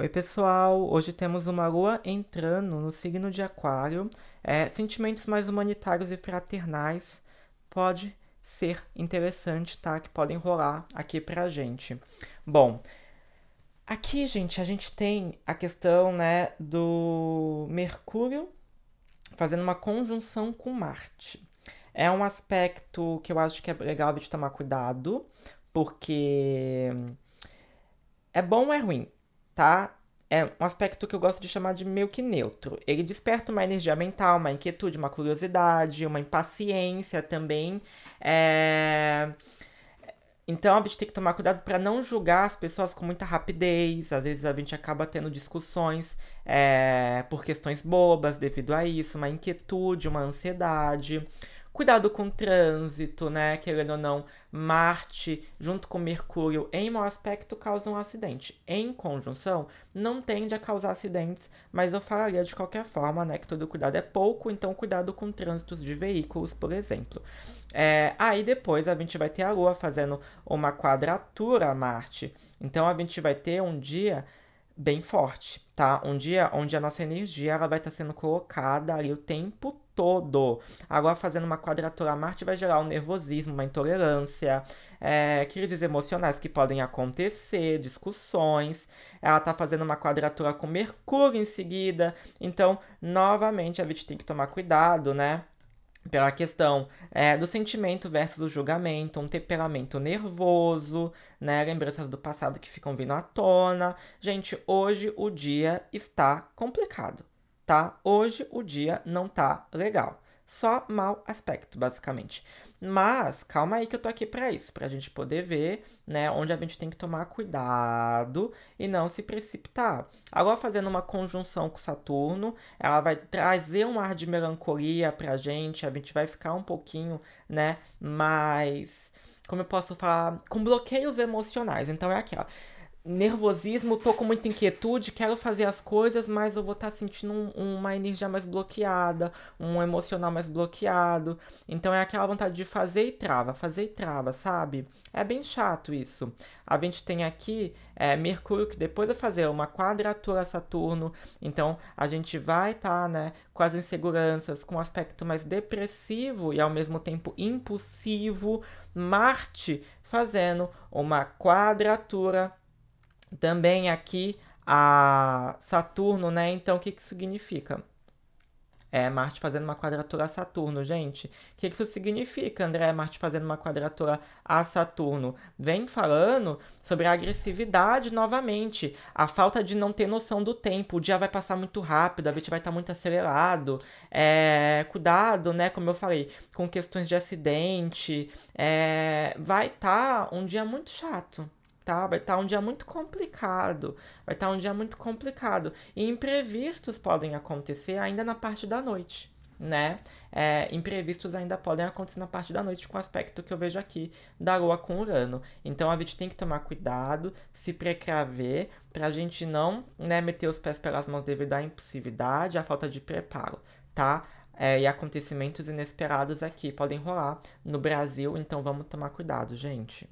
Oi, pessoal! Hoje temos uma lua entrando no signo de Aquário. É, sentimentos mais humanitários e fraternais pode ser interessante, tá? Que podem rolar aqui pra gente. Bom, aqui, gente, a gente tem a questão, né, do Mercúrio fazendo uma conjunção com Marte. É um aspecto que eu acho que é legal de tomar cuidado, porque é bom ou é ruim? Tá? É um aspecto que eu gosto de chamar de meio que neutro. Ele desperta uma energia mental, uma inquietude, uma curiosidade, uma impaciência também. É... Então a gente tem que tomar cuidado para não julgar as pessoas com muita rapidez. Às vezes a gente acaba tendo discussões é, por questões bobas devido a isso, uma inquietude, uma ansiedade. Cuidado com o trânsito, né? Querendo ou não, Marte junto com Mercúrio em mau aspecto causam um acidente. Em conjunção, não tende a causar acidentes, mas eu falaria de qualquer forma, né? Que todo cuidado é pouco, então cuidado com trânsitos de veículos, por exemplo. É, aí depois a gente vai ter a Lua fazendo uma quadratura a Marte. Então a gente vai ter um dia bem forte, tá? Um dia onde a nossa energia ela vai estar tá sendo colocada ali o tempo todo. Agora, fazendo uma quadratura a Marte vai gerar um nervosismo, uma intolerância, é, crises emocionais que podem acontecer, discussões. Ela está fazendo uma quadratura com Mercúrio em seguida. Então, novamente, a gente tem que tomar cuidado, né? pela questão é, do sentimento versus o julgamento, um temperamento nervoso, né? Lembranças do passado que ficam vindo à tona. Gente, hoje o dia está complicado, tá? Hoje o dia não tá legal. Só mau aspecto, basicamente. Mas calma aí que eu tô aqui para isso, pra gente poder ver, né, onde a gente tem que tomar cuidado e não se precipitar. Agora fazendo uma conjunção com Saturno, ela vai trazer um ar de melancolia pra gente, a gente vai ficar um pouquinho, né, mais como eu posso falar, com bloqueios emocionais. Então é aquela nervosismo, tô com muita inquietude, quero fazer as coisas, mas eu vou estar tá sentindo um, uma energia mais bloqueada, um emocional mais bloqueado. Então é aquela vontade de fazer e trava, fazer e trava, sabe? É bem chato isso. A gente tem aqui é, Mercúrio, que depois de fazer uma quadratura a Saturno, então a gente vai estar, tá, né, com as inseguranças, com um aspecto mais depressivo e ao mesmo tempo impulsivo. Marte fazendo uma quadratura também aqui a Saturno, né? Então, o que, que significa? É Marte fazendo uma quadratura a Saturno, gente. O que, que isso significa, André? Marte fazendo uma quadratura a Saturno. Vem falando sobre a agressividade novamente, a falta de não ter noção do tempo. O dia vai passar muito rápido, a gente vai estar muito acelerado. É, cuidado, né? Como eu falei, com questões de acidente. É, vai estar um dia muito chato tá? Vai estar tá um dia muito complicado. Vai estar tá um dia muito complicado. E imprevistos podem acontecer ainda na parte da noite, né? É, imprevistos ainda podem acontecer na parte da noite com o aspecto que eu vejo aqui da Lua com Urano. Então a gente tem que tomar cuidado, se precaver, para a gente não né, meter os pés pelas mãos devido à impulsividade, à falta de preparo, tá? É, e acontecimentos inesperados aqui podem rolar no Brasil, então vamos tomar cuidado, gente.